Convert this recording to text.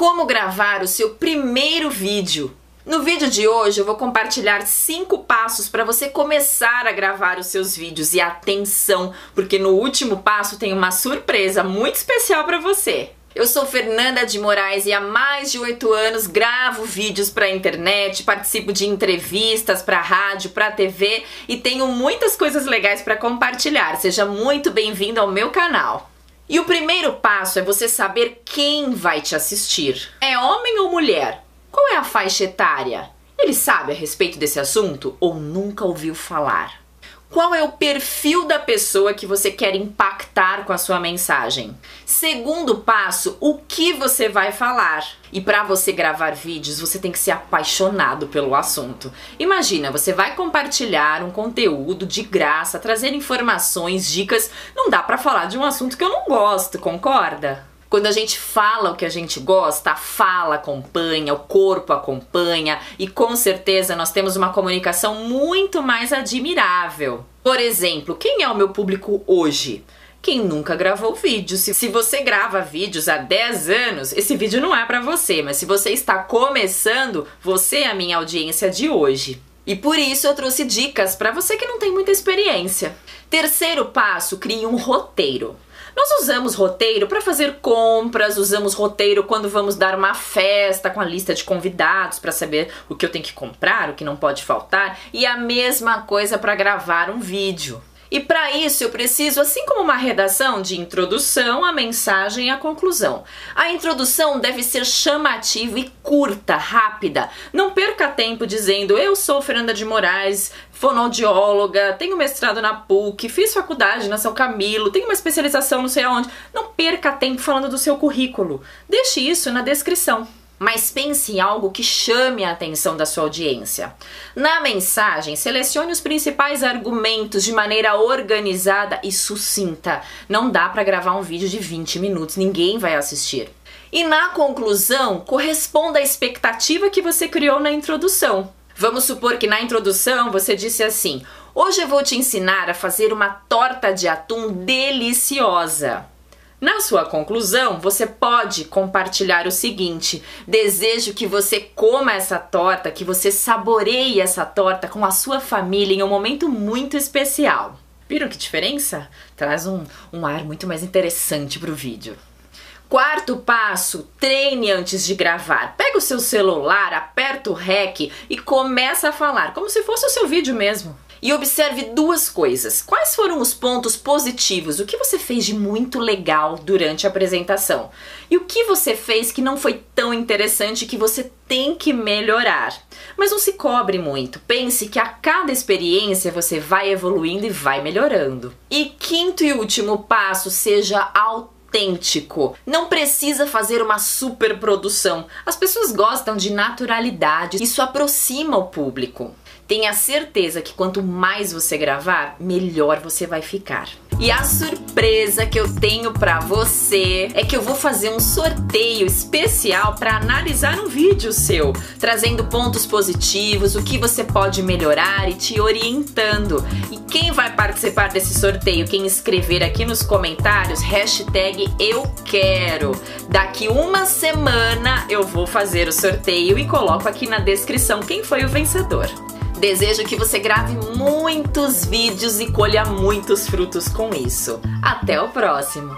como gravar o seu primeiro vídeo. No vídeo de hoje eu vou compartilhar cinco passos para você começar a gravar os seus vídeos e atenção, porque no último passo tem uma surpresa muito especial para você. Eu sou Fernanda de Moraes e há mais de oito anos gravo vídeos para a internet, participo de entrevistas para rádio, para TV e tenho muitas coisas legais para compartilhar. Seja muito bem-vindo ao meu canal. E o primeiro passo é você saber quem vai te assistir. É homem ou mulher? Qual é a faixa etária? Ele sabe a respeito desse assunto ou nunca ouviu falar? Qual é o perfil da pessoa que você quer impactar com a sua mensagem? Segundo passo, o que você vai falar? E para você gravar vídeos, você tem que ser apaixonado pelo assunto. Imagina, você vai compartilhar um conteúdo de graça, trazer informações, dicas, não dá para falar de um assunto que eu não gosto, concorda? Quando a gente fala o que a gente gosta, a fala acompanha, o corpo acompanha e com certeza nós temos uma comunicação muito mais admirável. Por exemplo, quem é o meu público hoje? Quem nunca gravou vídeo. Se, se você grava vídeos há 10 anos, esse vídeo não é para você, mas se você está começando, você é a minha audiência de hoje. E por isso eu trouxe dicas para você que não tem muita experiência. Terceiro passo, crie um roteiro. Nós usamos roteiro para fazer compras, usamos roteiro quando vamos dar uma festa com a lista de convidados para saber o que eu tenho que comprar, o que não pode faltar, e a mesma coisa para gravar um vídeo. E para isso eu preciso, assim como uma redação, de introdução, a mensagem e a conclusão. A introdução deve ser chamativa e curta, rápida. Não perca tempo dizendo eu sou Fernanda de Moraes, fonoaudióloga, tenho mestrado na PUC, fiz faculdade na São Camilo, tenho uma especialização não sei aonde. Não perca tempo falando do seu currículo. Deixe isso na descrição mas pense em algo que chame a atenção da sua audiência. Na mensagem, selecione os principais argumentos de maneira organizada e sucinta. Não dá para gravar um vídeo de 20 minutos, ninguém vai assistir. E na conclusão, corresponda à expectativa que você criou na introdução. Vamos supor que na introdução você disse assim: Hoje eu vou te ensinar a fazer uma torta de atum deliciosa. Na sua conclusão, você pode compartilhar o seguinte: desejo que você coma essa torta, que você saboreie essa torta com a sua família em um momento muito especial. Viram que diferença? Traz um, um ar muito mais interessante para o vídeo. Quarto passo, treine antes de gravar. Pega o seu celular, aperta o REC e começa a falar, como se fosse o seu vídeo mesmo e observe duas coisas. Quais foram os pontos positivos? O que você fez de muito legal durante a apresentação? E o que você fez que não foi tão interessante que você tem que melhorar? Mas não se cobre muito. Pense que a cada experiência você vai evoluindo e vai melhorando. E quinto e último passo, seja autêntico. Não precisa fazer uma super produção. As pessoas gostam de naturalidade. Isso aproxima o público. Tenha certeza que quanto mais você gravar, melhor você vai ficar. E a surpresa que eu tenho para você é que eu vou fazer um sorteio especial para analisar um vídeo seu, trazendo pontos positivos, o que você pode melhorar e te orientando. E quem vai participar desse sorteio? Quem escrever aqui nos comentários hashtag eu quero. Daqui uma semana eu vou fazer o sorteio e coloco aqui na descrição quem foi o vencedor. Desejo que você grave muitos vídeos e colha muitos frutos com isso. Até o próximo!